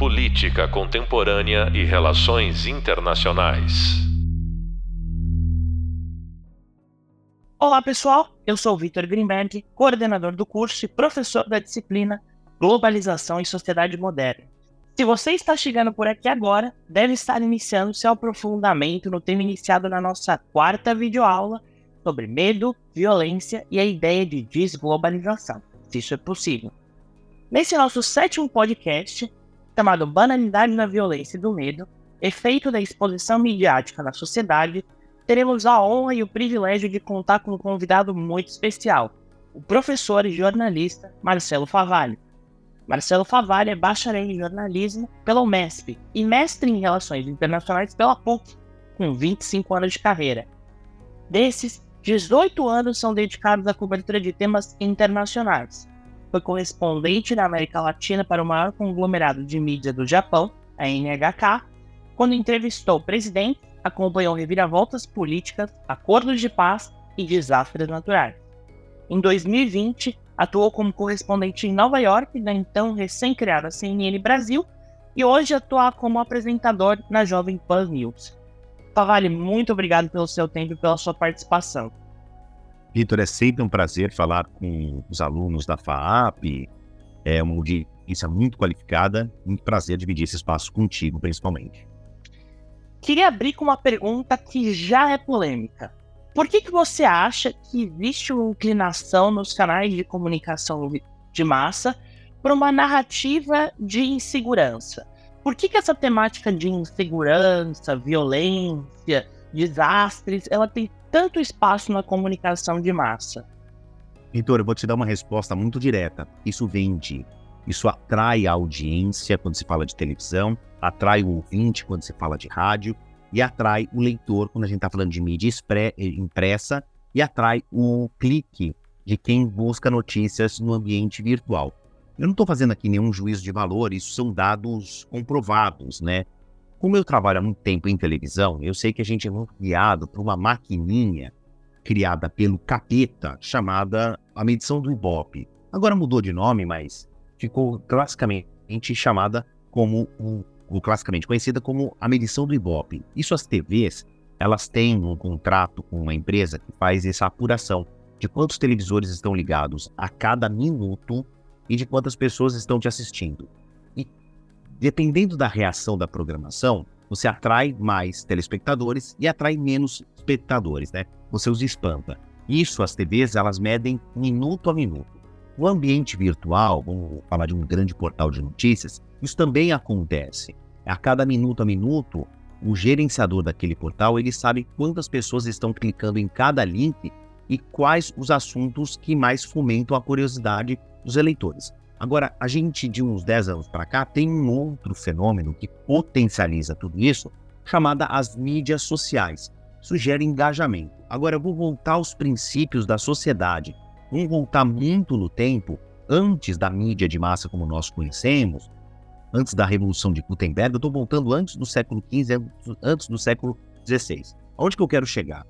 Política Contemporânea e Relações Internacionais. Olá, pessoal. Eu sou Vitor Greenberg, coordenador do curso e professor da disciplina Globalização e Sociedade Moderna. Se você está chegando por aqui agora, deve estar iniciando seu aprofundamento no tema iniciado na nossa quarta videoaula sobre medo, violência e a ideia de desglobalização, se isso é possível. Nesse nosso sétimo podcast, chamado Banalidade da Violência e do Medo, efeito da exposição midiática na sociedade, teremos a honra e o privilégio de contar com um convidado muito especial, o professor e jornalista Marcelo Favalli. Marcelo Favalli é bacharel em jornalismo pela UMESP e mestre em relações internacionais pela PUC, com 25 anos de carreira. Desses, 18 anos são dedicados à cobertura de temas internacionais. Foi correspondente na América Latina para o maior conglomerado de mídia do Japão, a NHK, quando entrevistou presidentes, acompanhou reviravoltas políticas, acordos de paz e desastres naturais. Em 2020, atuou como correspondente em Nova York da então recém-criada CNN Brasil e hoje atua como apresentador na Jovem Pan News. Favale, muito obrigado pelo seu tempo e pela sua participação. Vitor, é sempre um prazer falar com os alunos da FAAP, é uma audiência muito qualificada, muito prazer dividir esse espaço contigo, principalmente. Queria abrir com uma pergunta que já é polêmica. Por que, que você acha que existe uma inclinação nos canais de comunicação de massa para uma narrativa de insegurança? Por que, que essa temática de insegurança, violência, desastres, ela tem tanto espaço na comunicação de massa? Vitor, eu vou te dar uma resposta muito direta. Isso vende, isso atrai a audiência quando se fala de televisão, atrai o ouvinte quando se fala de rádio e atrai o leitor quando a gente está falando de mídia impressa e atrai o clique de quem busca notícias no ambiente virtual. Eu não estou fazendo aqui nenhum juízo de valor, isso são dados comprovados, né? Como eu trabalho há muito tempo em televisão, eu sei que a gente é guiado por uma maquininha criada pelo capeta chamada a medição do Ibope. Agora mudou de nome, mas ficou classicamente chamada como o, o classicamente conhecida como a medição do Ibope. Isso as TVs, elas têm um contrato com uma empresa que faz essa apuração de quantos televisores estão ligados a cada minuto e de quantas pessoas estão te assistindo. Dependendo da reação da programação, você atrai mais telespectadores e atrai menos espectadores, né? Você os espanta. Isso as TVs elas medem minuto a minuto. No ambiente virtual, vamos falar de um grande portal de notícias, isso também acontece. A cada minuto a minuto, o gerenciador daquele portal ele sabe quantas pessoas estão clicando em cada link e quais os assuntos que mais fomentam a curiosidade dos eleitores. Agora, a gente de uns 10 anos para cá tem um outro fenômeno que potencializa tudo isso, chamada as mídias sociais. Isso gera engajamento. Agora, eu vou voltar aos princípios da sociedade. Vamos voltar muito no tempo, antes da mídia de massa como nós conhecemos, antes da Revolução de Gutenberg, eu estou voltando antes do século XV, antes do século XVI. Aonde que eu quero chegar?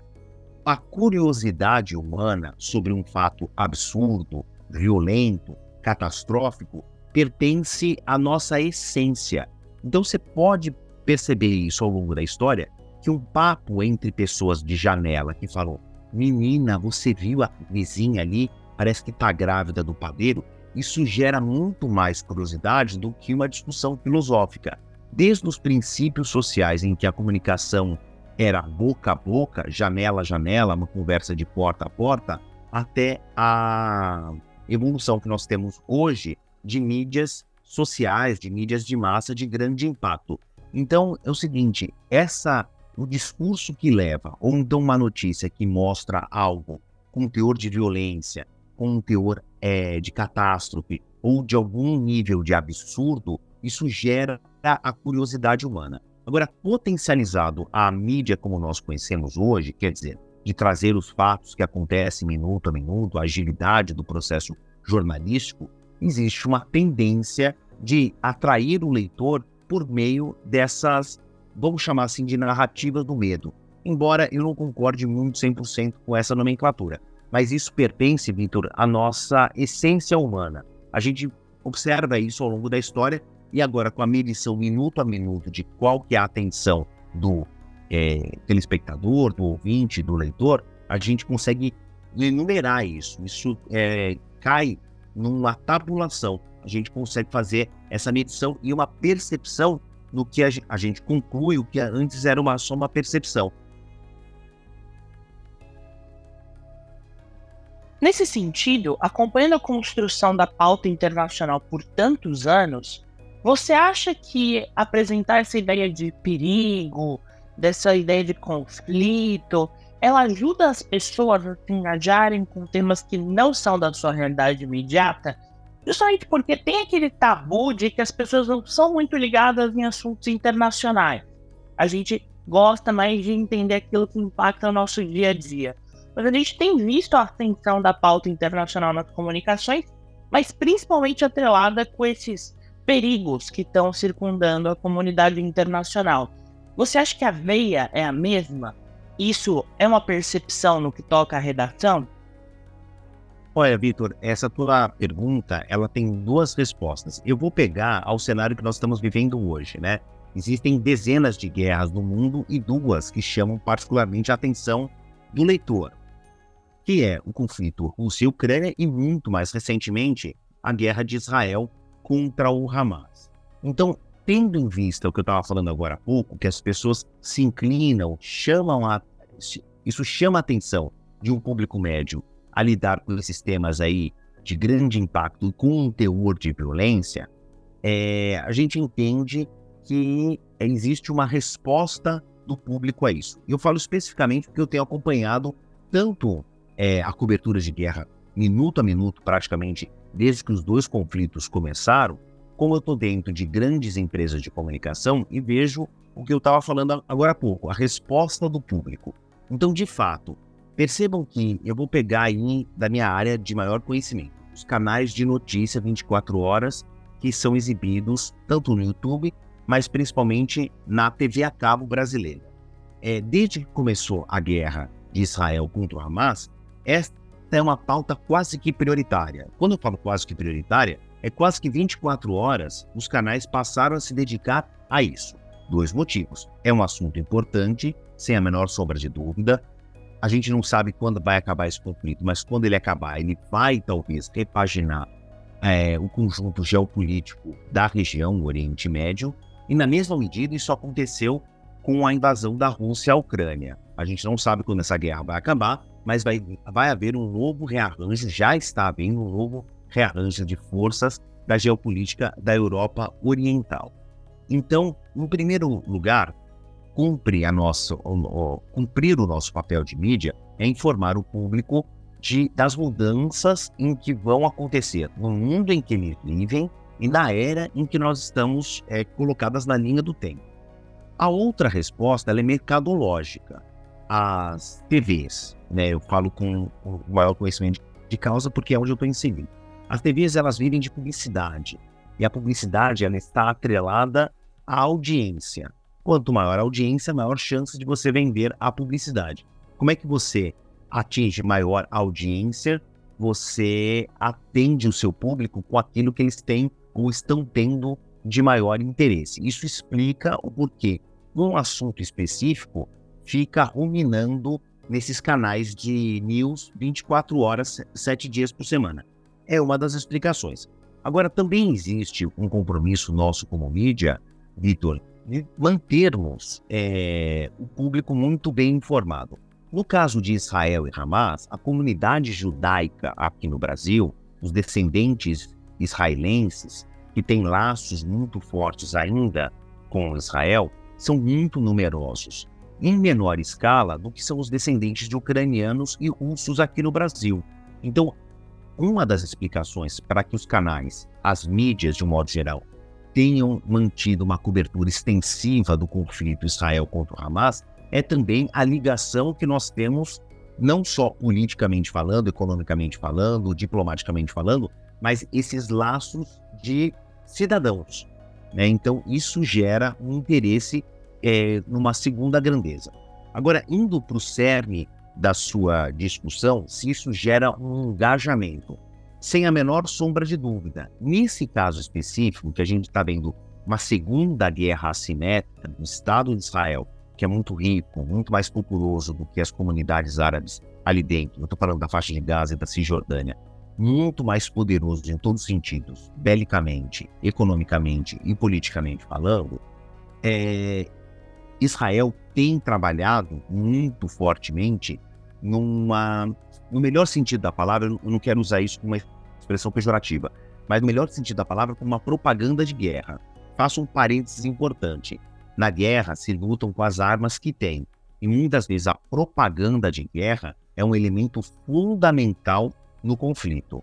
A curiosidade humana sobre um fato absurdo, violento, catastrófico pertence à nossa essência. Então você pode perceber isso ao longo da história, que um papo entre pessoas de janela que falou: Menina, você viu a vizinha ali? Parece que está grávida do padeiro. Isso gera muito mais curiosidade do que uma discussão filosófica. Desde os princípios sociais em que a comunicação era boca a boca, janela a janela, uma conversa de porta a porta, até a evolução que nós temos hoje de mídias sociais, de mídias de massa de grande impacto. Então é o seguinte, essa o discurso que leva ou então uma notícia que mostra algo com teor de violência, com teor é, de catástrofe ou de algum nível de absurdo, isso gera a curiosidade humana. Agora, potencializado a mídia como nós conhecemos hoje, quer dizer, de trazer os fatos que acontecem minuto a minuto, a agilidade do processo jornalístico, existe uma tendência de atrair o leitor por meio dessas, vamos chamar assim, de narrativas do medo. Embora eu não concorde muito 100% com essa nomenclatura. Mas isso pertence, Vitor, à nossa essência humana. A gente observa isso ao longo da história e agora com a medição minuto a minuto de qual que é a atenção do é, telespectador, do ouvinte, do leitor, a gente consegue enumerar isso. Isso é, cai numa tabulação. A gente consegue fazer essa medição e uma percepção no que a gente, a gente conclui o que antes era uma, só uma percepção. Nesse sentido, acompanhando a construção da pauta internacional por tantos anos, você acha que apresentar essa ideia de perigo, dessa ideia de conflito, ela ajuda as pessoas a se engajarem com temas que não são da sua realidade imediata? Justamente porque tem aquele tabu de que as pessoas não são muito ligadas em assuntos internacionais. A gente gosta mais de entender aquilo que impacta o nosso dia a dia. Mas a gente tem visto a ascensão da pauta internacional nas comunicações, mas principalmente atrelada com esses perigos que estão circundando a comunidade internacional. Você acha que a veia é a mesma? Isso é uma percepção no que toca à redação? Olha, Vitor, essa tua pergunta, ela tem duas respostas. Eu vou pegar ao cenário que nós estamos vivendo hoje, né? Existem dezenas de guerras no mundo e duas que chamam particularmente a atenção do leitor que é o conflito Rússia e Ucrânia e muito mais recentemente a guerra de Israel contra o Hamas. Então, tendo em vista o que eu estava falando agora há pouco, que as pessoas se inclinam, chamam a isso chama a atenção de um público médio a lidar com esses temas aí de grande impacto com um teor de violência, é, a gente entende que existe uma resposta do público a isso. Eu falo especificamente porque eu tenho acompanhado tanto é, a cobertura de guerra minuto a minuto, praticamente, desde que os dois conflitos começaram, como eu estou dentro de grandes empresas de comunicação e vejo o que eu estava falando agora há pouco, a resposta do público. Então, de fato, percebam que eu vou pegar aí da minha área de maior conhecimento, os canais de notícia 24 horas que são exibidos tanto no YouTube, mas principalmente na TV a cabo brasileira. É, desde que começou a guerra de Israel contra o Hamas, esta é uma pauta quase que prioritária. Quando eu falo quase que prioritária, é quase que 24 horas os canais passaram a se dedicar a isso. Dois motivos. É um assunto importante, sem a menor sombra de dúvida. A gente não sabe quando vai acabar esse conflito, mas quando ele acabar, ele vai talvez repaginar é, o conjunto geopolítico da região, o Oriente Médio. E na mesma medida, isso aconteceu com a invasão da Rússia à Ucrânia. A gente não sabe quando essa guerra vai acabar, mas vai, vai haver um novo rearranjo, já está havendo um novo rearranjo de forças da geopolítica da Europa Oriental. Então, em primeiro lugar, cumpre a nossa, o, o, cumprir o nosso papel de mídia é informar o público de, das mudanças em que vão acontecer no mundo em que eles vivem e na era em que nós estamos é, colocadas na linha do tempo. A outra resposta é mercadológica. As TVs, né? Eu falo com o maior conhecimento de causa porque é onde eu estou inserido. As TVs elas vivem de publicidade e a publicidade ela está atrelada à audiência. Quanto maior a audiência, maior chance de você vender a publicidade. Como é que você atinge maior audiência? Você atende o seu público com aquilo que eles têm ou estão tendo de maior interesse. Isso explica o porquê um assunto específico fica ruminando nesses canais de news 24 horas, 7 dias por semana. É uma das explicações. Agora, também existe um compromisso nosso como mídia, Vitor, de mantermos é, o público muito bem informado. No caso de Israel e Hamas, a comunidade judaica aqui no Brasil, os descendentes israelenses, que têm laços muito fortes ainda com Israel, são muito numerosos em menor escala do que são os descendentes de ucranianos e russos aqui no Brasil. Então, uma das explicações para que os canais, as mídias de um modo geral, tenham mantido uma cobertura extensiva do conflito Israel contra o Hamas é também a ligação que nós temos, não só politicamente falando, economicamente falando, diplomaticamente falando, mas esses laços de cidadãos. Né? Então, isso gera um interesse é, numa segunda grandeza. Agora, indo para o cerne da sua discussão, se isso gera um engajamento. sem a menor sombra de dúvida. Nesse caso específico, que a gente está vendo uma segunda guerra assimétrica do Estado de Israel, que é muito rico, muito mais populoso do que as comunidades árabes ali dentro. Eu estou falando da faixa de Gaza e da Cisjordânia. Muito mais poderoso em todos os sentidos, belicamente, economicamente e politicamente falando. É... Israel tem trabalhado muito fortemente numa, no melhor sentido da palavra, eu não quero usar isso como uma expressão pejorativa, mas no melhor sentido da palavra, como uma propaganda de guerra. Faço um parênteses importante. Na guerra se lutam com as armas que têm. E muitas vezes a propaganda de guerra é um elemento fundamental no conflito.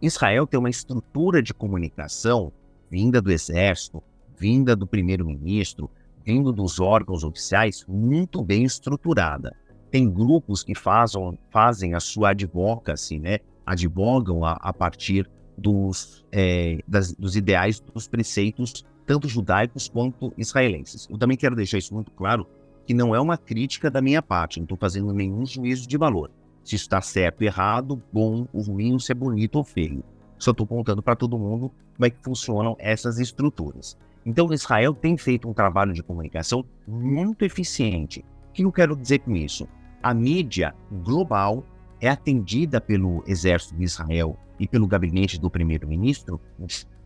Israel tem uma estrutura de comunicação vinda do exército, vinda do primeiro-ministro, vindo dos órgãos oficiais muito bem estruturada. Tem grupos que fazem, fazem a sua advocacy, né? advogam a, a partir dos, é, das, dos ideais, dos preceitos tanto judaicos quanto israelenses. Eu também quero deixar isso muito claro, que não é uma crítica da minha parte, não estou fazendo nenhum juízo de valor. Se está certo, errado, bom ou ruim, se é bonito ou feio. Só estou contando para todo mundo como é que funcionam essas estruturas. Então, Israel tem feito um trabalho de comunicação muito eficiente. O que eu quero dizer com isso? A mídia global é atendida pelo exército de Israel e pelo gabinete do primeiro-ministro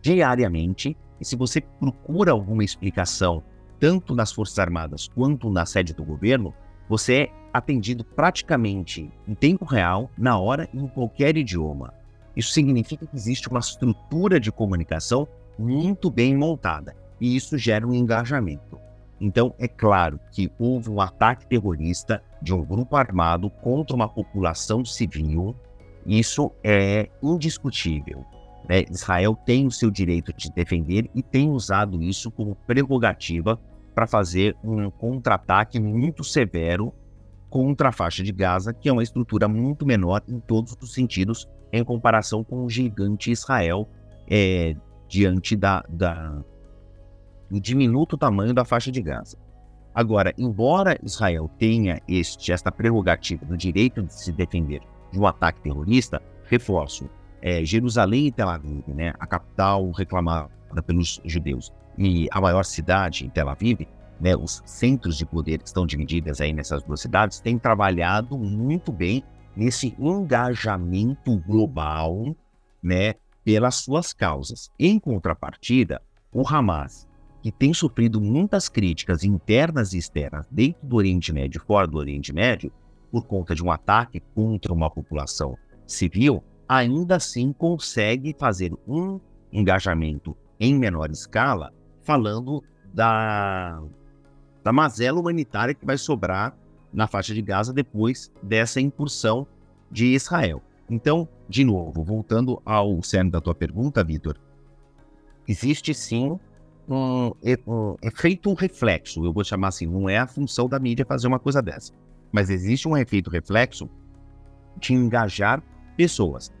diariamente e se você procura alguma explicação, tanto nas Forças Armadas quanto na sede do governo, você é atendido praticamente em tempo real, na hora, em qualquer idioma. Isso significa que existe uma estrutura de comunicação muito bem montada e isso gera um engajamento. Então, é claro que houve um ataque terrorista de um grupo armado contra uma população civil, isso é indiscutível. Né? Israel tem o seu direito de defender e tem usado isso como prerrogativa para fazer um contra-ataque muito severo contra a faixa de Gaza, que é uma estrutura muito menor em todos os sentidos em comparação com o gigante Israel é, diante da, da, diminuto tamanho da faixa de Gaza. Agora, embora Israel tenha este, esta prerrogativa do direito de se defender de um ataque terrorista, reforço, é, Jerusalém e Tel Aviv, né, a capital reclamada pelos judeus, e a maior cidade, Tel Aviv, né, os centros de poder que estão divididos aí nessas duas cidades, têm trabalhado muito bem nesse engajamento global, né, pelas suas causas. Em contrapartida, o Hamas, que tem sofrido muitas críticas internas e externas dentro do Oriente Médio e fora do Oriente Médio, por conta de um ataque contra uma população civil, ainda assim consegue fazer um engajamento em menor escala, falando da, da mazela humanitária que vai sobrar na faixa de Gaza depois dessa incursão de Israel. Então, de novo, voltando ao cerne da tua pergunta, Vitor, existe sim um, um efeito reflexo, eu vou chamar assim, não é a função da mídia fazer uma coisa dessa, mas existe um efeito reflexo de engajar pessoas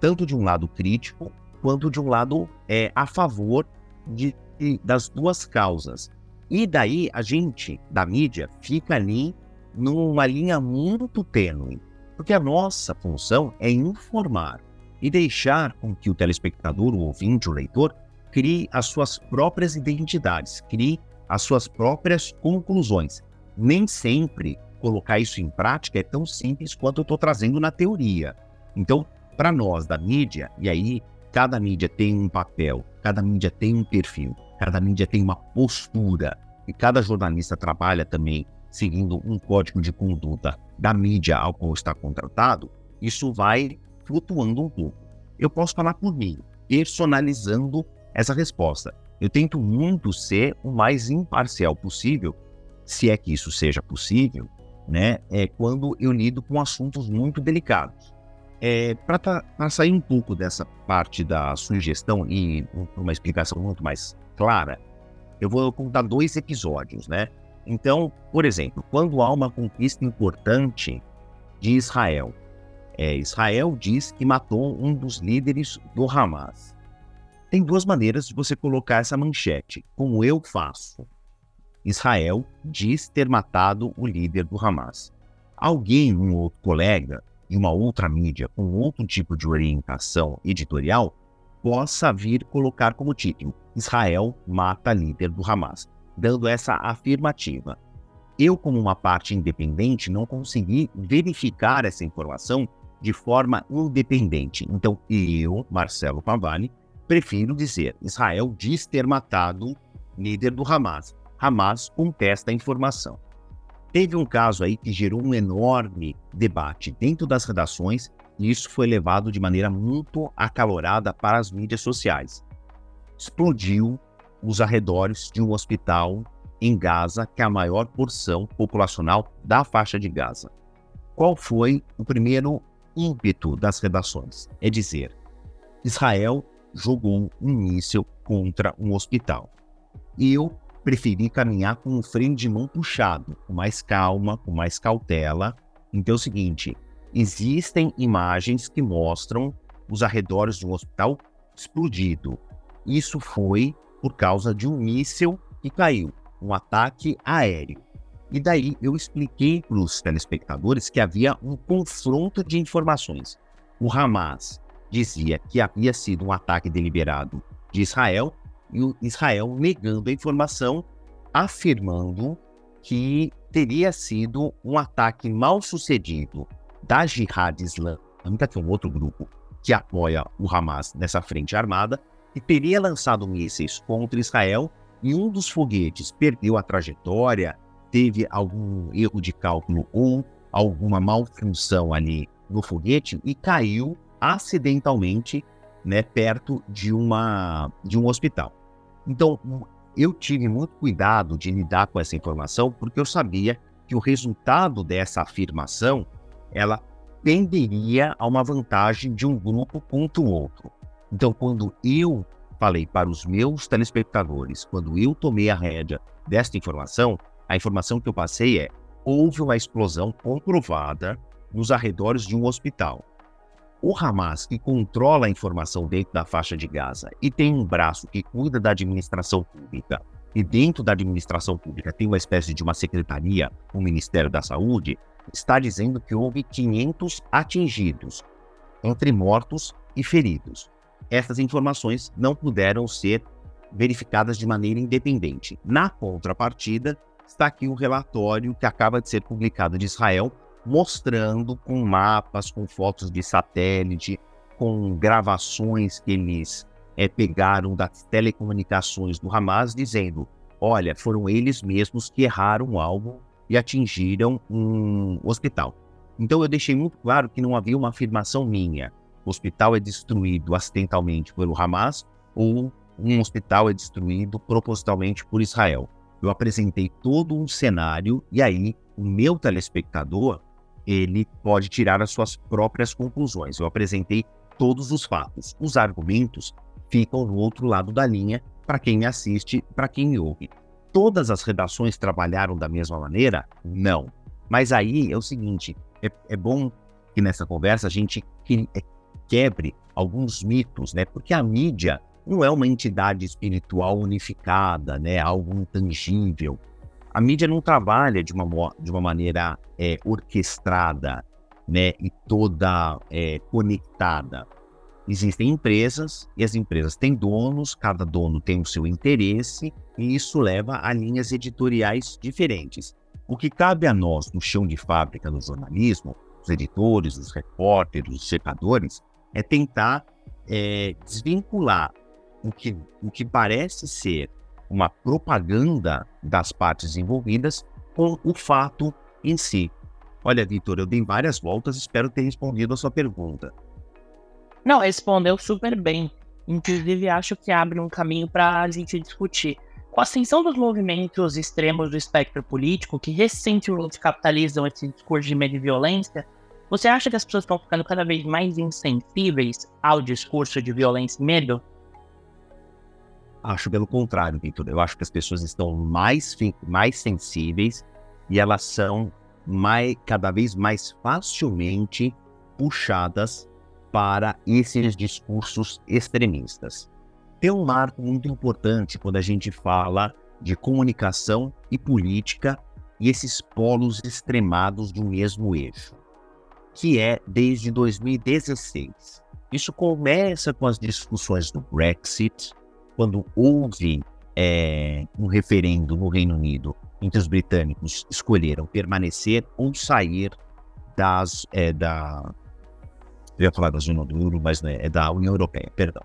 tanto de um lado crítico quanto de um lado é, a favor de, de, das duas causas. E daí a gente, da mídia, fica ali numa linha muito tênue, porque a nossa função é informar e deixar com que o telespectador, o ouvinte, o leitor, crie as suas próprias identidades, crie as suas próprias conclusões. Nem sempre colocar isso em prática é tão simples quanto eu estou trazendo na teoria. Então, para nós da mídia, e aí cada mídia tem um papel, cada mídia tem um perfil, cada mídia tem uma postura, e cada jornalista trabalha também seguindo um código de conduta da mídia ao qual está contratado, isso vai flutuando um pouco. Eu posso falar por mim, personalizando essa resposta. Eu tento muito ser o mais imparcial possível, se é que isso seja possível, né? É quando eu lido com assuntos muito delicados. É, Para sair um pouco dessa parte da sugestão e uma explicação muito mais clara, eu vou contar dois episódios, né? Então, por exemplo, quando há uma conquista importante de Israel, é, Israel diz que matou um dos líderes do Hamas. Tem duas maneiras de você colocar essa manchete, como eu faço. Israel diz ter matado o líder do Hamas. Alguém, um outro colega, em uma outra mídia com outro tipo de orientação editorial possa vir colocar como título: Israel mata líder do Hamas, dando essa afirmativa. Eu, como uma parte independente, não consegui verificar essa informação de forma independente. Então, eu, Marcelo Pavani, prefiro dizer: Israel diz ter matado líder do Hamas. Hamas contesta a informação. Teve um caso aí que gerou um enorme debate dentro das redações e isso foi levado de maneira muito acalorada para as mídias sociais. Explodiu os arredores de um hospital em Gaza, que é a maior porção populacional da faixa de Gaza. Qual foi o primeiro ímpeto das redações? É dizer, Israel jogou um míssil contra um hospital. Eu preferi caminhar com um freio de mão puxado, com mais calma, com mais cautela. Então é o seguinte: existem imagens que mostram os arredores de um hospital explodido. Isso foi por causa de um míssil que caiu, um ataque aéreo. E daí eu expliquei para os telespectadores que havia um confronto de informações. O Hamas dizia que havia sido um ataque deliberado de Israel e o Israel negando a informação, afirmando que teria sido um ataque mal sucedido da Jihad Islâmica, que é um outro grupo que apoia o Hamas nessa frente armada, e teria lançado mísseis contra Israel e um dos foguetes perdeu a trajetória, teve algum erro de cálculo ou alguma malfunção ali no foguete e caiu acidentalmente né, perto de, uma, de um hospital. Então, eu tive muito cuidado de lidar com essa informação porque eu sabia que o resultado dessa afirmação ela tenderia a uma vantagem de um grupo contra o outro. Então, quando eu falei para os meus telespectadores, quando eu tomei a rédea desta informação, a informação que eu passei é: houve uma explosão comprovada nos arredores de um hospital. O Hamas, que controla a informação dentro da faixa de Gaza e tem um braço que cuida da administração pública, e dentro da administração pública tem uma espécie de uma secretaria, o Ministério da Saúde, está dizendo que houve 500 atingidos, entre mortos e feridos. Essas informações não puderam ser verificadas de maneira independente. Na contrapartida, está aqui o relatório que acaba de ser publicado de Israel, mostrando com mapas, com fotos de satélite, com gravações que eles é, pegaram das telecomunicações do Hamas, dizendo: olha, foram eles mesmos que erraram algo e atingiram um hospital. Então eu deixei muito claro que não havia uma afirmação minha. O hospital é destruído acidentalmente pelo Hamas ou um hospital é destruído propositalmente por Israel. Eu apresentei todo um cenário e aí o meu telespectador ele pode tirar as suas próprias conclusões. Eu apresentei todos os fatos. Os argumentos ficam no outro lado da linha para quem me assiste, para quem me ouve. Todas as redações trabalharam da mesma maneira? Não. Mas aí é o seguinte: é, é bom que nessa conversa a gente é, quebre alguns mitos, né? Porque a mídia não é uma entidade espiritual unificada, né? Algo intangível a mídia não trabalha de uma, de uma maneira é, orquestrada né, e toda é, conectada. Existem empresas e as empresas têm donos, cada dono tem o seu interesse e isso leva a linhas editoriais diferentes. O que cabe a nós no chão de fábrica do jornalismo, os editores, os repórteres, os secadores, é tentar é, desvincular o que, o que parece ser uma propaganda das partes envolvidas com o fato em si. Olha, Vitor, eu dei várias voltas, espero ter respondido a sua pergunta. Não, respondeu super bem. Inclusive, acho que abre um caminho para a gente discutir. Com a ascensão dos movimentos extremos do espectro político, que recentemente capitalizam esse discurso de medo e violência, você acha que as pessoas estão ficando cada vez mais insensíveis ao discurso de violência e medo? Acho pelo contrário, Vitor. Eu acho que as pessoas estão mais, mais sensíveis e elas são mais, cada vez mais facilmente puxadas para esses discursos extremistas. Tem um marco muito importante quando a gente fala de comunicação e política e esses polos extremados do mesmo eixo. que é desde 2016. Isso começa com as discussões do Brexit, quando houve é, um referendo no Reino Unido em que os britânicos escolheram permanecer ou sair das, é, da. Eu ia falar da zona do euro, mas não é, da União Europeia, perdão.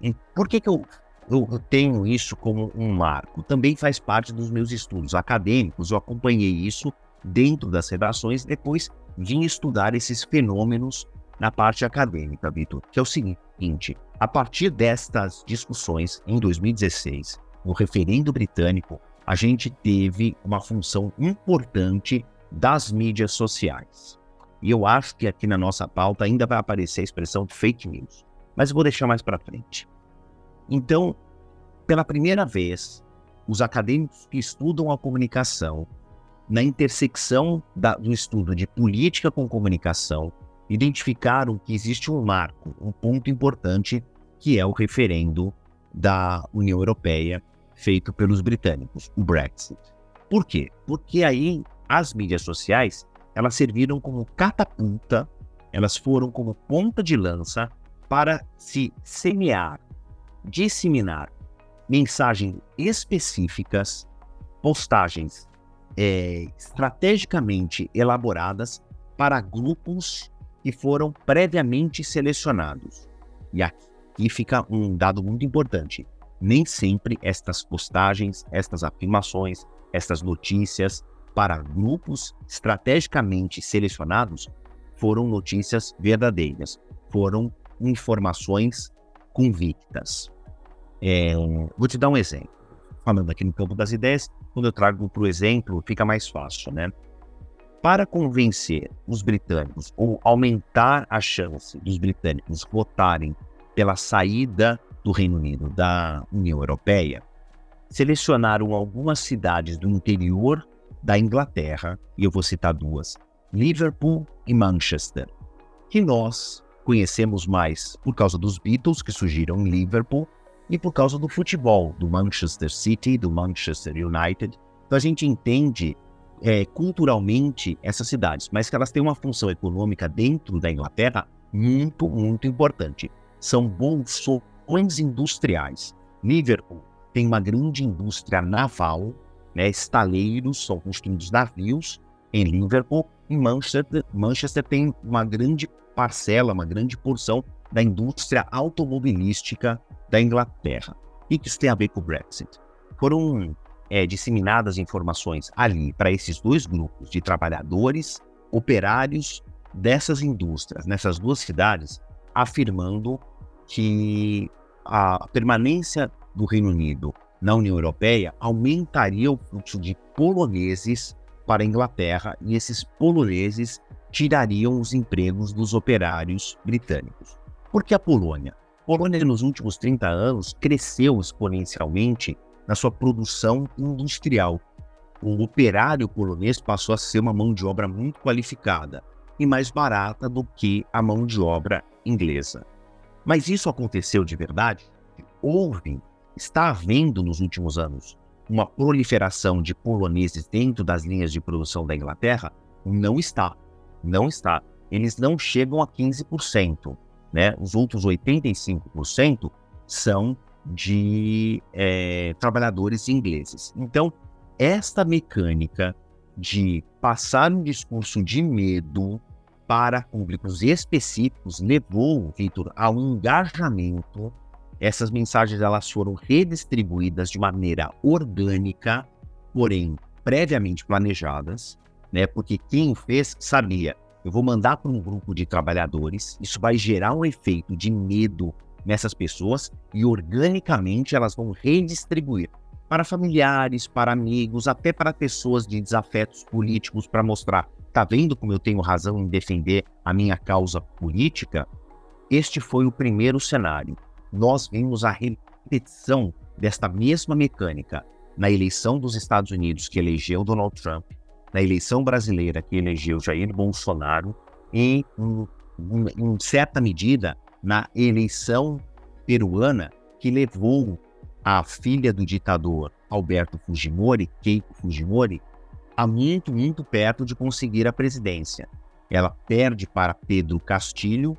E por que, que eu, eu tenho isso como um marco? Também faz parte dos meus estudos acadêmicos, eu acompanhei isso dentro das redações, depois vim estudar esses fenômenos na parte acadêmica, Vitor, que é o seguinte: a partir destas discussões em 2016, no referendo britânico, a gente teve uma função importante das mídias sociais. E eu acho que aqui na nossa pauta ainda vai aparecer a expressão fake news, mas eu vou deixar mais para frente. Então, pela primeira vez, os acadêmicos que estudam a comunicação, na intersecção da, do estudo de política com comunicação, identificaram que existe um marco, um ponto importante, que é o referendo da União Europeia feito pelos britânicos, o Brexit. Por quê? Porque aí as mídias sociais elas serviram como catapulta, elas foram como ponta de lança para se semear, disseminar mensagens específicas, postagens é, estrategicamente elaboradas para grupos que foram previamente selecionados. E aqui fica um dado muito importante. Nem sempre estas postagens, estas afirmações, estas notícias para grupos estrategicamente selecionados foram notícias verdadeiras, foram informações convictas. É, vou te dar um exemplo. Falando aqui no campo das ideias, quando eu trago para o exemplo, fica mais fácil, né? Para convencer os britânicos ou aumentar a chance dos britânicos votarem pela saída do Reino Unido da União Europeia, selecionaram algumas cidades do interior da Inglaterra, e eu vou citar duas: Liverpool e Manchester, que nós conhecemos mais por causa dos Beatles que surgiram em Liverpool e por causa do futebol, do Manchester City, do Manchester United. Então a gente entende é, culturalmente essas cidades, mas que elas têm uma função econômica dentro da Inglaterra muito, muito importante. São bolsões industriais. Liverpool tem uma grande indústria naval, né, estaleiros são construídos navios em Liverpool. Em Manchester, Manchester tem uma grande parcela, uma grande porção da indústria automobilística da Inglaterra. O que isso tem a ver com o Brexit? Foram é, disseminadas informações ali para esses dois grupos de trabalhadores, operários dessas indústrias, nessas duas cidades, afirmando que a permanência do Reino Unido na União Europeia aumentaria o fluxo de poloneses para a Inglaterra e esses poloneses tirariam os empregos dos operários britânicos. Por que a Polônia? A Polônia, nos últimos 30 anos, cresceu exponencialmente na sua produção industrial. O operário polonês passou a ser uma mão de obra muito qualificada e mais barata do que a mão de obra inglesa. Mas isso aconteceu de verdade? Houve, está havendo nos últimos anos uma proliferação de poloneses dentro das linhas de produção da Inglaterra? Não está. Não está. Eles não chegam a 15%. Né? Os outros 85% são de é, trabalhadores ingleses. Então, esta mecânica de passar um discurso de medo para públicos específicos levou, Vitor, ao engajamento. Essas mensagens elas foram redistribuídas de maneira orgânica, porém previamente planejadas, né? Porque quem fez sabia, eu vou mandar para um grupo de trabalhadores, isso vai gerar um efeito de medo nessas pessoas e organicamente elas vão redistribuir para familiares, para amigos, até para pessoas de desafetos políticos para mostrar, tá vendo como eu tenho razão em defender a minha causa política? Este foi o primeiro cenário. Nós vimos a repetição desta mesma mecânica na eleição dos Estados Unidos que elegeu Donald Trump, na eleição brasileira que elegeu Jair Bolsonaro e, em, em certa medida, na eleição peruana que levou a filha do ditador Alberto Fujimori, Keiko Fujimori, a muito, muito perto de conseguir a presidência. ela perde para Pedro Castilho,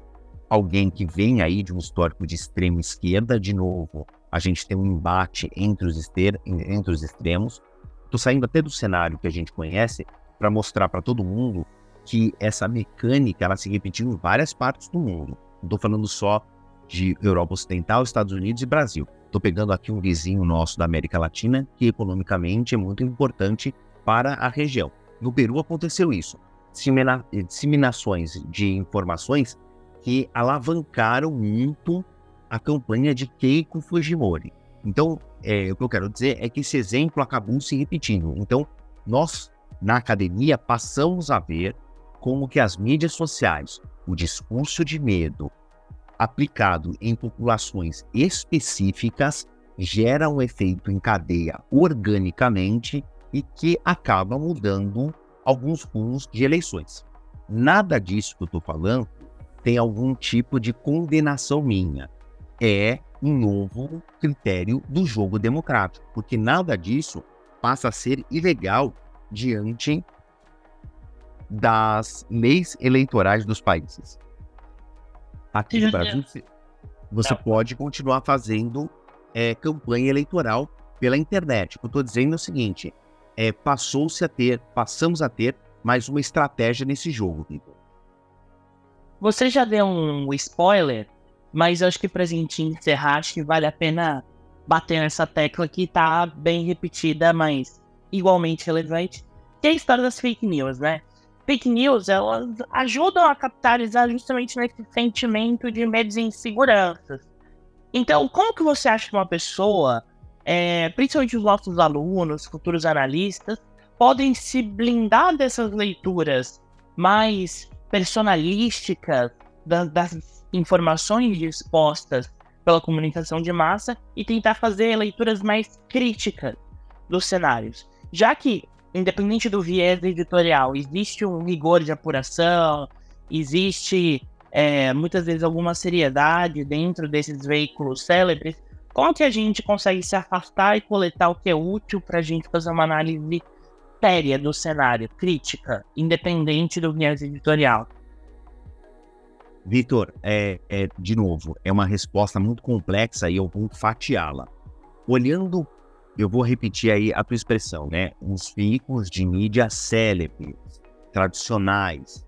alguém que vem aí de um histórico de extrema esquerda, de novo, a gente tem um embate entre os, entre os extremos. Estou saindo até do cenário que a gente conhece para mostrar para todo mundo que essa mecânica ela se repetiu em várias partes do mundo. Não estou falando só de Europa Ocidental, Estados Unidos e Brasil. Estou pegando aqui um vizinho nosso da América Latina que economicamente é muito importante para a região. No Peru aconteceu isso. Dissemina disseminações de informações que alavancaram muito a campanha de Keiko Fujimori. Então, é, o que eu quero dizer é que esse exemplo acabou se repetindo. Então, nós, na academia, passamos a ver como que as mídias sociais, o discurso de medo aplicado em populações específicas gera um efeito em cadeia organicamente e que acaba mudando alguns rumos de eleições. Nada disso que eu estou falando tem algum tipo de condenação minha. É um novo critério do jogo democrático, porque nada disso passa a ser ilegal diante das leis eleitorais dos países. Aqui no Brasil, você pode continuar fazendo é, campanha eleitoral pela internet. O que eu estou dizendo é o seguinte: é, passou-se a ter, passamos a ter mais uma estratégia nesse jogo. Você já deu um spoiler, mas eu acho que para a gente encerrar, acho que vale a pena bater nessa tecla que está bem repetida, mas igualmente relevante, que é a história das fake news, né? fake news, elas ajudam a capitalizar justamente nesse sentimento de medos e inseguranças. Então, como que você acha que uma pessoa, é, principalmente os nossos alunos, futuros analistas, podem se blindar dessas leituras mais personalísticas das, informações dispostas pela comunicação de massa e tentar fazer leituras mais críticas dos cenários? Já que independente do viés editorial, existe um rigor de apuração, existe é, muitas vezes alguma seriedade dentro desses veículos célebres. Como que a gente consegue se afastar e coletar o que é útil para a gente fazer uma análise séria do cenário, crítica, independente do viés editorial? Vitor, é, é, de novo, é uma resposta muito complexa e eu vou fatiá-la. Olhando eu vou repetir aí a tua expressão, né? Os veículos de mídia célebres, tradicionais,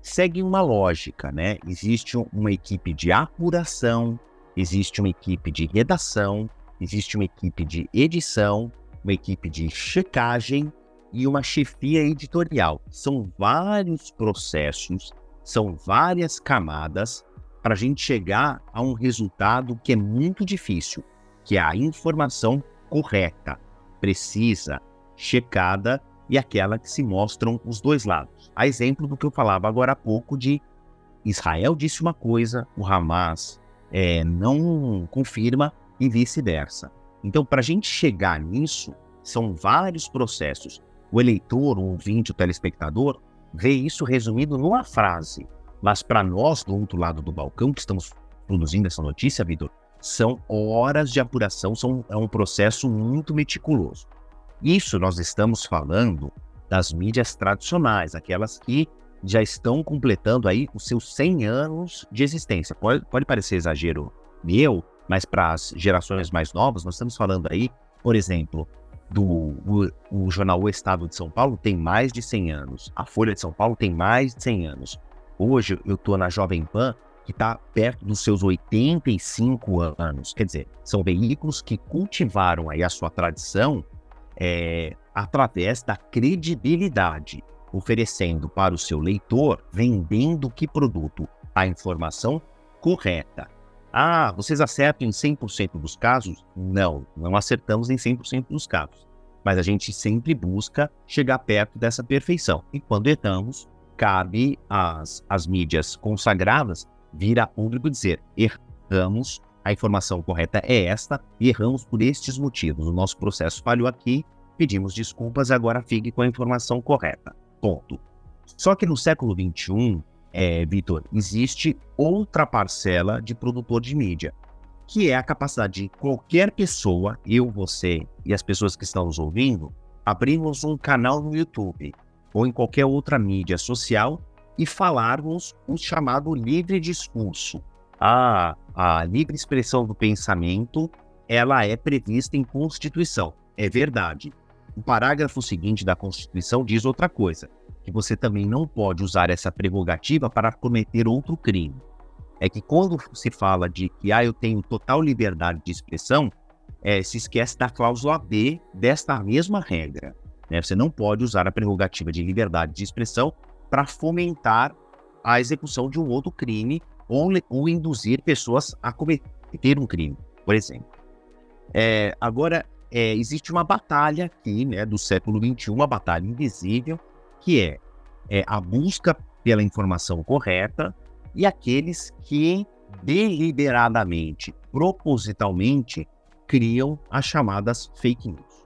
seguem uma lógica, né? Existe uma equipe de apuração, existe uma equipe de redação, existe uma equipe de edição, uma equipe de checagem e uma chefia editorial. São vários processos, são várias camadas para a gente chegar a um resultado que é muito difícil, que é a informação correta, precisa, checada e aquela que se mostram os dois lados. A exemplo do que eu falava agora há pouco de Israel disse uma coisa, o Hamas é, não confirma e vice-versa. Então, para a gente chegar nisso, são vários processos. O eleitor, o ouvinte, o telespectador, vê isso resumido numa frase. Mas para nós, do outro lado do balcão, que estamos produzindo essa notícia, Vitor, são horas de apuração, são, é um processo muito meticuloso. Isso nós estamos falando das mídias tradicionais, aquelas que já estão completando aí os seus 100 anos de existência. Pode, pode parecer exagero meu, mas para as gerações mais novas, nós estamos falando aí, por exemplo, do o, o, jornal O Estado de São Paulo tem mais de 100 anos, a Folha de São Paulo tem mais de 100 anos. Hoje eu estou na Jovem Pan que está perto dos seus 85 anos. Quer dizer, são veículos que cultivaram aí a sua tradição é, através da credibilidade, oferecendo para o seu leitor, vendendo que produto? A informação correta. Ah, vocês acertam em 100% dos casos? Não, não acertamos em 100% dos casos. Mas a gente sempre busca chegar perto dessa perfeição. E quando erramos, cabe às, às mídias consagradas vir a público dizer: erramos, a informação correta é esta e erramos por estes motivos. O nosso processo falhou aqui, pedimos desculpas, agora fique com a informação correta. Ponto. Só que no século XXI, é, Vitor, existe outra parcela de produtor de mídia, que é a capacidade de qualquer pessoa, eu, você e as pessoas que estão nos ouvindo, abrirmos um canal no YouTube ou em qualquer outra mídia social e falarmos o chamado livre discurso. A, a livre expressão do pensamento, ela é prevista em Constituição. É verdade. O parágrafo seguinte da Constituição diz outra coisa, que você também não pode usar essa prerrogativa para cometer outro crime. É que quando se fala de que ah, eu tenho total liberdade de expressão, é, se esquece da cláusula B desta mesma regra. Né? Você não pode usar a prerrogativa de liberdade de expressão para fomentar a execução de um outro crime ou, ou induzir pessoas a cometer um crime, por exemplo. É, agora, é, existe uma batalha aqui né, do século XXI, uma batalha invisível, que é, é a busca pela informação correta e aqueles que deliberadamente, propositalmente, criam as chamadas fake news.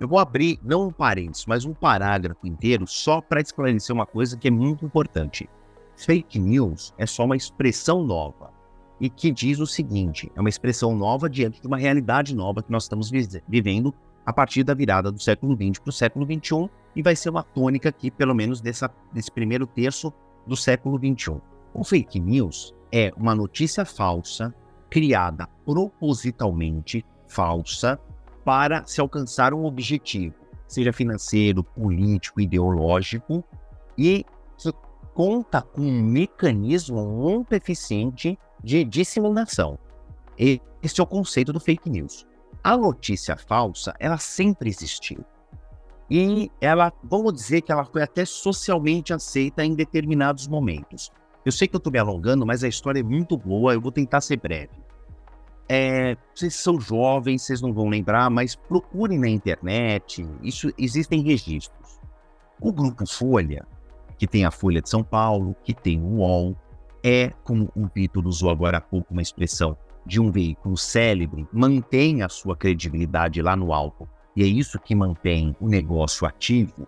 Eu vou abrir, não um parênteses, mas um parágrafo inteiro só para esclarecer uma coisa que é muito importante. Fake news é só uma expressão nova e que diz o seguinte: é uma expressão nova diante de uma realidade nova que nós estamos vivendo a partir da virada do século XX para o século XXI e vai ser uma tônica aqui, pelo menos dessa, desse primeiro terço do século XXI. O fake news é uma notícia falsa criada propositalmente falsa para se alcançar um objetivo, seja financeiro, político, ideológico, e que conta com um mecanismo muito eficiente de disseminação. Este é o conceito do fake news. A notícia falsa, ela sempre existiu. E ela, vamos dizer que ela foi até socialmente aceita em determinados momentos. Eu sei que eu estou me alongando, mas a história é muito boa, eu vou tentar ser breve. É, vocês são jovens, vocês não vão lembrar, mas procurem na internet, isso existem registros. O grupo Folha, que tem a Folha de São Paulo, que tem o UOL, é, como o Vitor usou agora há pouco uma expressão, de um veículo célebre, mantém a sua credibilidade lá no alto, e é isso que mantém o negócio ativo,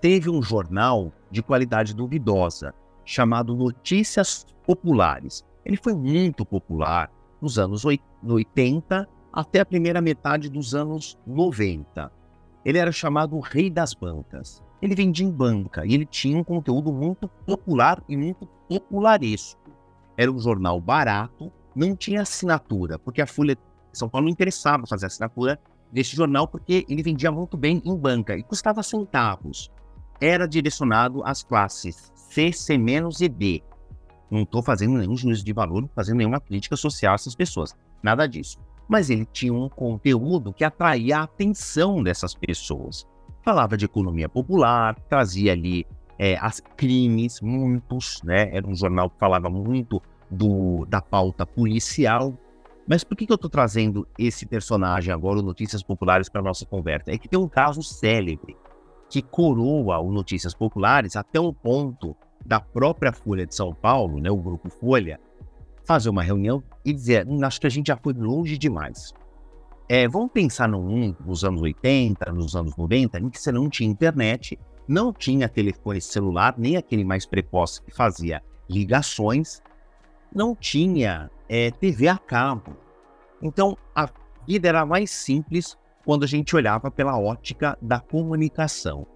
teve um jornal de qualidade duvidosa, chamado Notícias Populares. Ele foi muito popular, nos anos 80 até a primeira metade dos anos 90. Ele era chamado Rei das Bancas. Ele vendia em banca e ele tinha um conteúdo muito popular e muito popularesco. Era um jornal barato, não tinha assinatura, porque a Folha de São Paulo não interessava fazer assinatura desse jornal, porque ele vendia muito bem em banca e custava centavos. Era direcionado às classes C, C- e D, não estou fazendo nenhum juízo de valor, fazendo nenhuma crítica social a essas pessoas. Nada disso. Mas ele tinha um conteúdo que atraía a atenção dessas pessoas. Falava de economia popular, trazia ali é, as crimes, muitos, né? Era um jornal que falava muito do, da pauta policial. Mas por que, que eu estou trazendo esse personagem agora, o Notícias Populares, para nossa conversa? É que tem um caso célebre que coroa o Notícias Populares até um ponto da própria Folha de São Paulo, né, o grupo Folha, fazer uma reunião e dizer: hum, acho que a gente já foi longe demais. É, vamos pensar mundo nos anos 80, nos anos 90, em que você não tinha internet, não tinha telefone celular, nem aquele mais precoce que fazia ligações, não tinha é, TV a cabo. Então a vida era mais simples quando a gente olhava pela ótica da comunicação.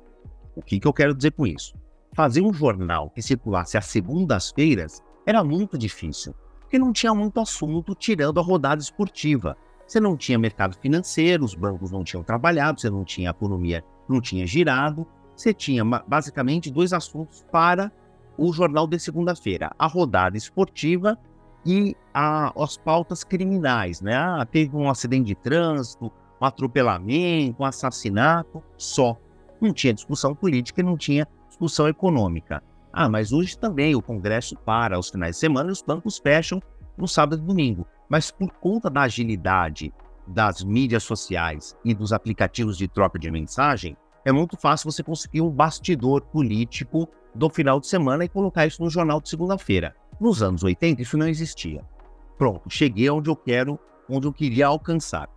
O que, que eu quero dizer com isso? fazer um jornal que circulasse às segundas-feiras era muito difícil, porque não tinha muito assunto tirando a rodada esportiva. Você não tinha mercado financeiro, os bancos não tinham trabalhado, você não tinha economia, não tinha girado. Você tinha basicamente dois assuntos para o jornal de segunda-feira: a rodada esportiva e a, as pautas criminais, né? Ah, teve um acidente de trânsito, um atropelamento, um assassinato, só. Não tinha discussão política, não tinha discussão econômica. Ah, mas hoje também o Congresso para aos finais de semana e os bancos fecham no sábado e domingo. Mas por conta da agilidade das mídias sociais e dos aplicativos de troca de mensagem, é muito fácil você conseguir um bastidor político do final de semana e colocar isso no jornal de segunda-feira. Nos anos 80 isso não existia. Pronto, cheguei onde eu quero, onde eu queria alcançar.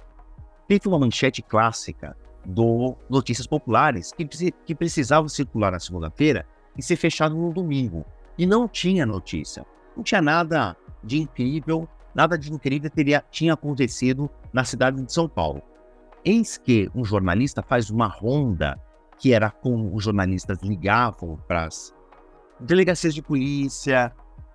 Teve uma manchete clássica do Notícias Populares, que, que precisava circular na segunda-feira e ser fechado no domingo. E não tinha notícia. Não tinha nada de incrível, nada de incrível teria, tinha acontecido na cidade de São Paulo. Eis que um jornalista faz uma ronda, que era como os jornalistas ligavam para delegacias de polícia,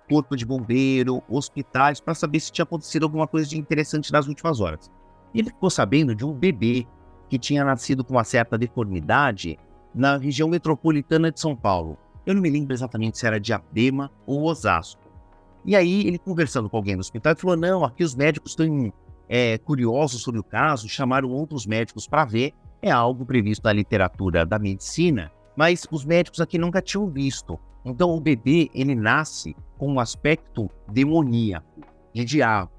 corpo de bombeiro, hospitais, para saber se tinha acontecido alguma coisa de interessante nas últimas horas. E ele ficou sabendo de um bebê que tinha nascido com uma certa deformidade na região metropolitana de São Paulo. Eu não me lembro exatamente se era Diadema ou Osasco. E aí, ele conversando com alguém no hospital, ele falou: Não, aqui os médicos estão é, curiosos sobre o caso, chamaram outros médicos para ver. É algo previsto na literatura da medicina, mas os médicos aqui nunca tinham visto. Então, o bebê ele nasce com um aspecto demoníaco, de diabo.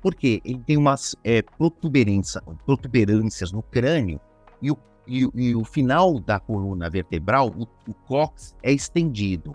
Por quê? Ele tem umas é, protuberância, protuberâncias no crânio e o, e, e o final da coluna vertebral, o, o é estendido.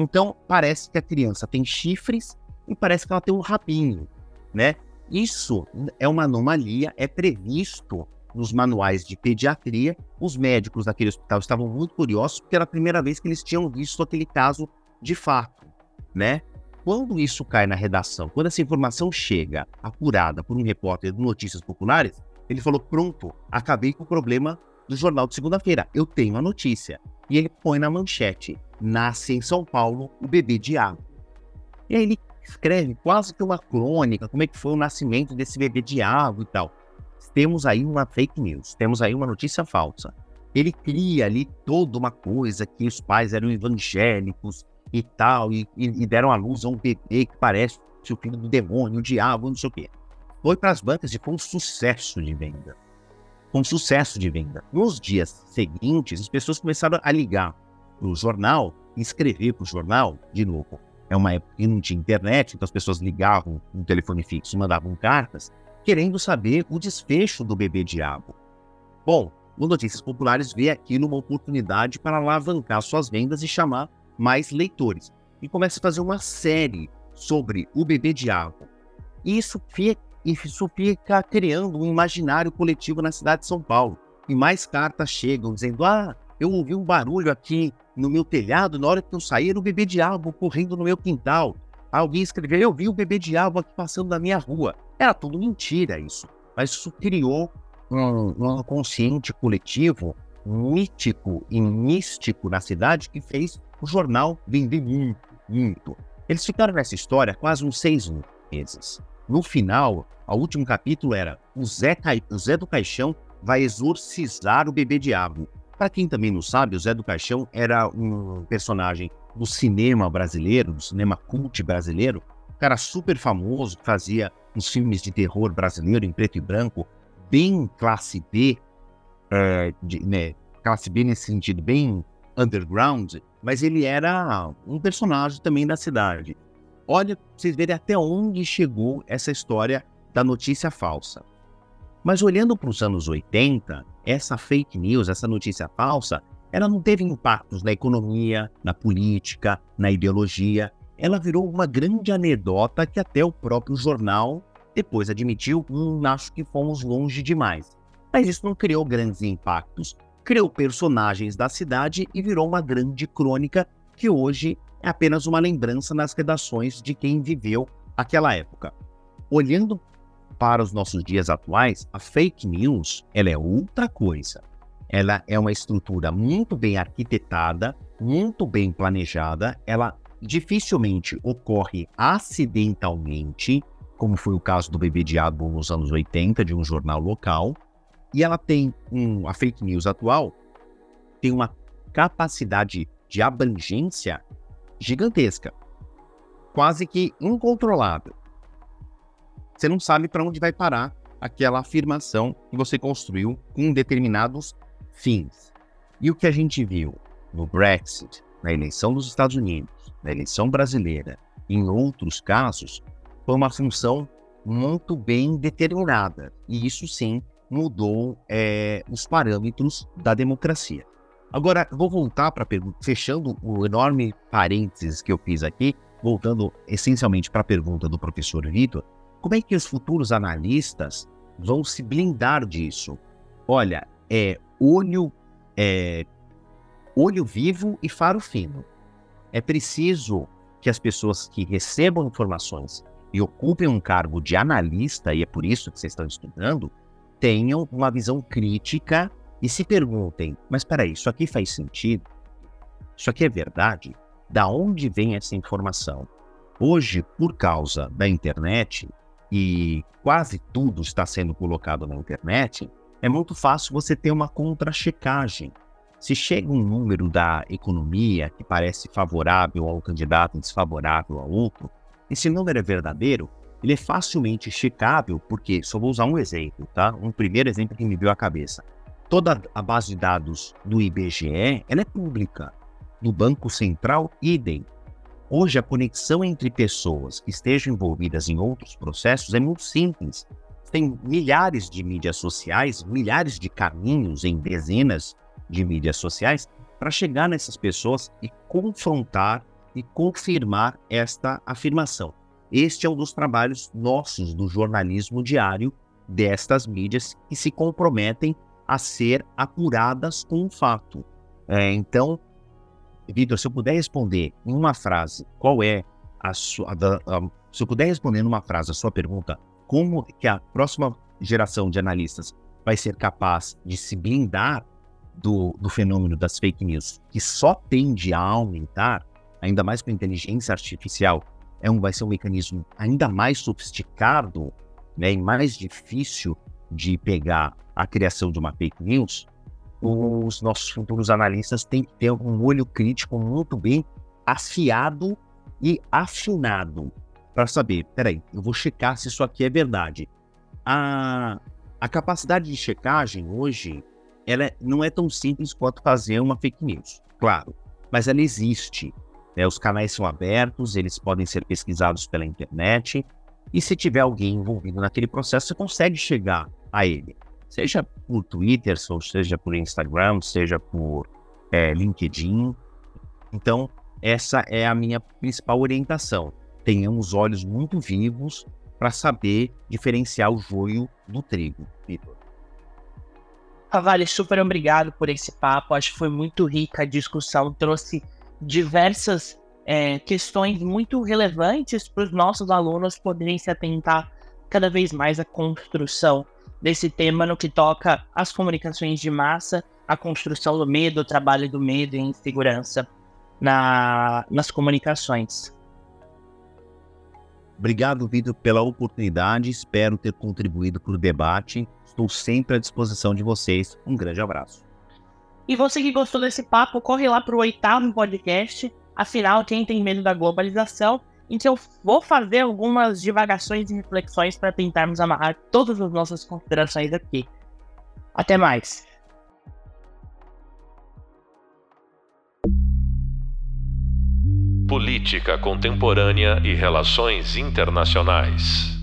Então, parece que a criança tem chifres e parece que ela tem um rabinho, né? Isso é uma anomalia, é previsto nos manuais de pediatria. Os médicos daquele hospital estavam muito curiosos porque era a primeira vez que eles tinham visto aquele caso de fato, né? Quando isso cai na redação, quando essa informação chega apurada por um repórter de Notícias Populares, ele falou: pronto, acabei com o problema do jornal de segunda-feira. Eu tenho a notícia. E ele põe na manchete: nasce em São Paulo o bebê Diabo. E aí ele escreve quase que uma crônica, como é que foi o nascimento desse bebê Diabo e tal. Temos aí uma fake news, temos aí uma notícia falsa. Ele cria ali toda uma coisa que os pais eram evangélicos, e tal, e, e, deram à luz a um bebê que parece o filho do demônio, o diabo, não sei o quê. Foi para as bancas e foi um sucesso de venda. Foi um sucesso de venda. Nos dias seguintes, as pessoas começaram a ligar para o jornal, escrever para o jornal, de novo. É uma época que não tinha internet, então as pessoas ligavam no telefone fixo, mandavam cartas, querendo saber o desfecho do bebê diabo. Bom, o Notícias Populares vê aquilo uma oportunidade para alavancar suas vendas e chamar mais leitores. E começa a fazer uma série sobre o bebê diabo. E isso fica, isso fica criando um imaginário coletivo na cidade de São Paulo. E mais cartas chegam dizendo: Ah, eu ouvi um barulho aqui no meu telhado, na hora que eu saí, era o bebê diabo correndo no meu quintal. Alguém escreveu: Eu vi o bebê diabo aqui passando na minha rua. Era tudo mentira isso. Mas isso criou um, um consciente coletivo mítico e místico na cidade que fez o jornal vender muito, muito. Eles ficaram nessa história quase uns seis meses. No final, o último capítulo era o Zé, Ca... o Zé do Caixão vai exorcizar o bebê diabo. Para quem também não sabe, o Zé do Caixão era um personagem do cinema brasileiro, do cinema cult brasileiro, um cara super famoso, que fazia uns filmes de terror brasileiro em preto e branco, bem classe B, é, de, né, classe B nesse sentido, bem underground, mas ele era um personagem também da cidade. Olha, vocês verem até onde chegou essa história da notícia falsa. Mas olhando para os anos 80, essa fake news, essa notícia falsa, ela não teve impactos na economia, na política, na ideologia. Ela virou uma grande anedota que até o próprio jornal depois admitiu, hum, acho que fomos longe demais. Mas isso não criou grandes impactos criou personagens da cidade e virou uma grande crônica que hoje é apenas uma lembrança nas redações de quem viveu aquela época. Olhando para os nossos dias atuais, a fake news ela é outra coisa. Ela é uma estrutura muito bem arquitetada, muito bem planejada, ela dificilmente ocorre acidentalmente, como foi o caso do Bebê Diabo nos anos 80, de um jornal local, e ela tem um, a fake news atual tem uma capacidade de abrangência gigantesca, quase que incontrolável. Você não sabe para onde vai parar aquela afirmação que você construiu com determinados fins. E o que a gente viu no Brexit, na eleição dos Estados Unidos, na eleição brasileira, em outros casos, foi uma função muito bem determinada. E isso sim mudou é, os parâmetros da democracia. Agora, vou voltar para a pergunta, fechando o enorme parênteses que eu fiz aqui, voltando essencialmente para a pergunta do professor Vitor, como é que os futuros analistas vão se blindar disso? Olha, é olho, é, olho vivo e faro fino. É preciso que as pessoas que recebam informações e ocupem um cargo de analista, e é por isso que vocês estão estudando, tenham uma visão crítica e se perguntem: mas peraí, isso aqui faz sentido? Isso aqui é verdade? Da onde vem essa informação? Hoje, por causa da internet, e quase tudo está sendo colocado na internet, é muito fácil você ter uma contra-checagem. Se chega um número da economia que parece favorável ao candidato e desfavorável ao outro, esse número é verdadeiro, ele é facilmente checável, porque, só vou usar um exemplo, tá? Um primeiro exemplo que me veio à cabeça. Toda a base de dados do IBGE, ela é pública. Do Banco Central, idem. Hoje, a conexão entre pessoas que estejam envolvidas em outros processos é muito simples. Tem milhares de mídias sociais, milhares de caminhos em dezenas de mídias sociais para chegar nessas pessoas e confrontar e confirmar esta afirmação. Este é um dos trabalhos nossos do jornalismo diário destas mídias que se comprometem a ser apuradas com o fato. É, então, Vitor, se eu puder responder em uma frase qual é a sua. A, a, se eu puder responder numa frase a sua pergunta, como que a próxima geração de analistas vai ser capaz de se blindar do, do fenômeno das fake news, que só tende a aumentar, ainda mais com a inteligência artificial, é um, vai ser um mecanismo ainda mais sofisticado né, e mais difícil de pegar a criação de uma fake news, os nossos futuros analistas têm que ter um olho crítico muito bem afiado e afinado para saber, peraí, eu vou checar se isso aqui é verdade. A, a capacidade de checagem hoje, ela é, não é tão simples quanto fazer uma fake news, claro, mas ela existe. Né? Os canais são abertos, eles podem ser pesquisados pela internet, e se tiver alguém envolvido naquele processo, você consegue chegar a ele seja por Twitter, seja por Instagram, seja por é, LinkedIn. Então, essa é a minha principal orientação. Tenhamos olhos muito vivos para saber diferenciar o joio do trigo, Vitor. Vale, super obrigado por esse papo. Acho que foi muito rica a discussão, trouxe diversas é, questões muito relevantes para os nossos alunos poderem se atentar cada vez mais à construção desse tema no que toca às comunicações de massa, a construção do medo, o trabalho do medo e insegurança na, nas comunicações. Obrigado, Vitor, pela oportunidade. Espero ter contribuído para o debate. Estou sempre à disposição de vocês. Um grande abraço. E você que gostou desse papo, corre lá para o oitavo podcast. Afinal, quem tem medo da globalização então eu vou fazer algumas divagações e reflexões para tentarmos amarrar todas as nossas considerações aqui. Até mais! Política Contemporânea e Relações Internacionais.